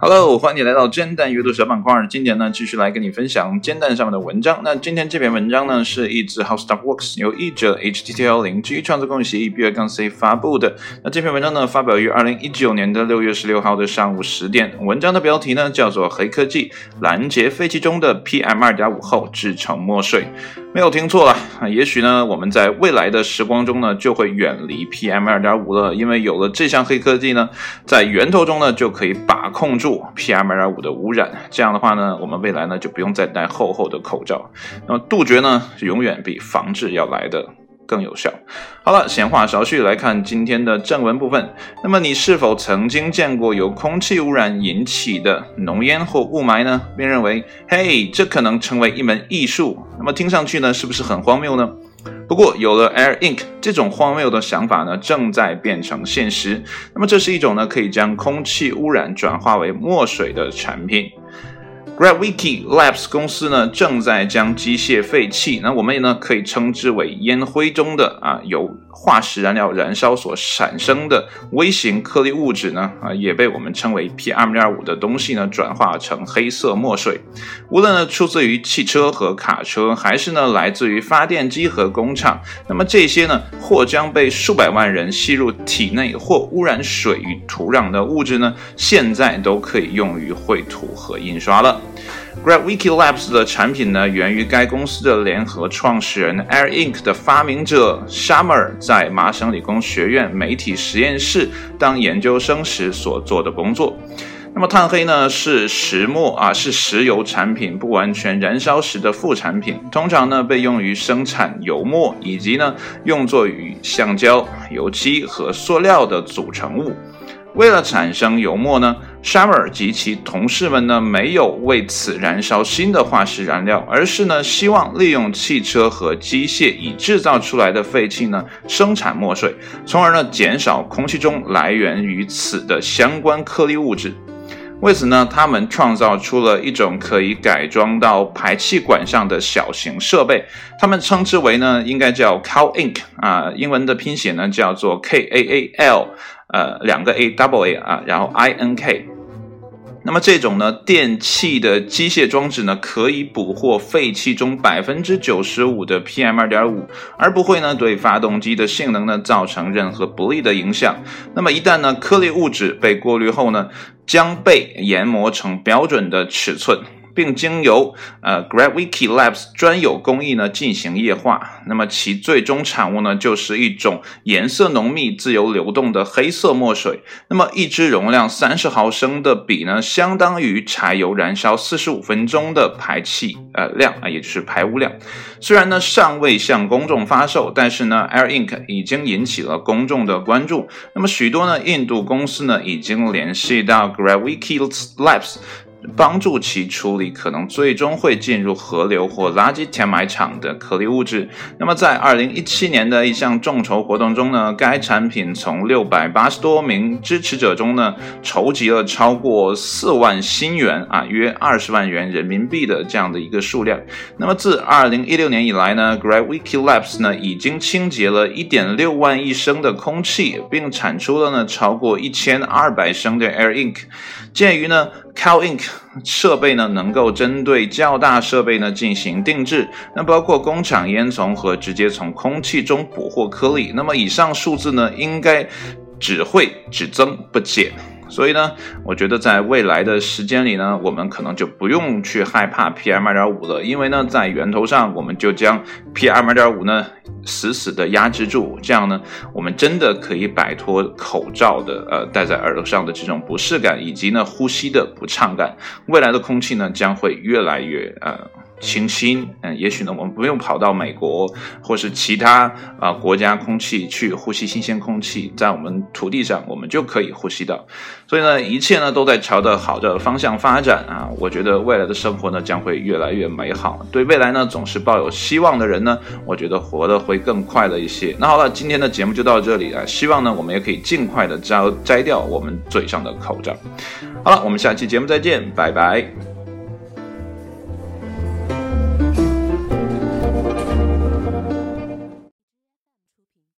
Hello，欢迎你来到煎蛋阅读小板块。今天呢，继续来跟你分享煎蛋上面的文章。那今天这篇文章呢，是一自 How Stuff Works 由译者 HTTL 零 G 创作共协议 B 二杠 C 发布的。那这篇文章呢，发表于二零一九年的六月十六号的上午十点。文章的标题呢，叫做《黑科技拦截废气中的 PM 二点五后制成墨水》。没有听错了！也许呢，我们在未来的时光中呢，就会远离 PM 二点五了，因为有了这项黑科技呢，在源头中呢，就可以把控住 PM 二点五的污染。这样的话呢，我们未来呢，就不用再戴厚厚的口罩。那么杜绝呢，永远比防治要来的。更有效。好了，闲话少叙，来看今天的正文部分。那么，你是否曾经见过由空气污染引起的浓烟或雾霾呢？并认为，嘿，这可能成为一门艺术。那么，听上去呢，是不是很荒谬呢？不过，有了 Air Ink 这种荒谬的想法呢，正在变成现实。那么，这是一种呢，可以将空气污染转化为墨水的产品。GrabWiki Labs 公司呢，正在将机械废气，那我们也呢可以称之为烟灰中的啊由。化石燃料燃烧所产生的微型颗粒物质呢，啊，也被我们称为 PM2.5 的东西呢，转化成黑色墨水。无论呢出自于汽车和卡车，还是呢来自于发电机和工厂，那么这些呢或将被数百万人吸入体内，或污染水与土壤的物质呢，现在都可以用于绘图和印刷了。Gravity Labs 的产品呢，源于该公司的联合创始人 Air Ink 的发明者 Summer 在麻省理工学院媒体实验室当研究生时所做的工作。那么碳黑呢，是石墨啊，是石油产品不完全燃烧时的副产品，通常呢被用于生产油墨，以及呢用作与橡胶、油漆和塑料的组成物。为了产生油墨呢，Shaw 尔及其同事们呢没有为此燃烧新的化石燃料，而是呢希望利用汽车和机械已制造出来的废气呢生产墨水，从而呢减少空气中来源于此的相关颗粒物质。为此呢，他们创造出了一种可以改装到排气管上的小型设备，他们称之为呢应该叫 Cow Ink 啊，英文的拼写呢叫做 K A A L。呃，两个 A double A 啊，然后 I N K。那么这种呢，电器的机械装置呢，可以捕获废气中百分之九十五的 PM 二点五，而不会呢对发动机的性能呢造成任何不利的影响。那么一旦呢颗粒物质被过滤后呢，将被研磨成标准的尺寸。并经由呃 Gravity Labs 专有工艺呢进行液化，那么其最终产物呢就是一种颜色浓密、自由流动的黑色墨水。那么一支容量三十毫升的笔呢，相当于柴油燃烧四十五分钟的排气呃量啊，也就是排污量。虽然呢尚未向公众发售，但是呢 Air Ink 已经引起了公众的关注。那么许多呢印度公司呢已经联系到 Gravity Labs。帮助其处理可能最终会进入河流或垃圾填埋场的颗粒物质。那么，在二零一七年的一项众筹活动中呢，该产品从六百八十多名支持者中呢，筹集了超过四万新元啊，约二十万元人民币的这样的一个数量。那么，自二零一六年以来呢，Gravity Labs 呢已经清洁了一点六万亿升的空气，并产出了呢超过一千二百升的 Air Ink。鉴于呢。Cow Ink 设备呢，能够针对较大设备呢进行定制，那包括工厂烟囱和直接从空气中捕获颗粒。那么以上数字呢，应该只会只增不减。所以呢，我觉得在未来的时间里呢，我们可能就不用去害怕 PM 二点五了，因为呢，在源头上我们就将 PM 二点五呢死死的压制住，这样呢，我们真的可以摆脱口罩的呃戴在耳朵上的这种不适感，以及呢呼吸的不畅感。未来的空气呢将会越来越呃。清新，嗯，也许呢，我们不用跑到美国或是其他啊国家空气去呼吸新鲜空气，在我们土地上，我们就可以呼吸到。所以呢，一切呢都在朝着好的方向发展啊！我觉得未来的生活呢将会越来越美好。对未来呢总是抱有希望的人呢，我觉得活得会更快乐一些。那好了，今天的节目就到这里啊！希望呢我们也可以尽快的摘摘掉我们嘴上的口罩。好了，我们下期节目再见，拜拜。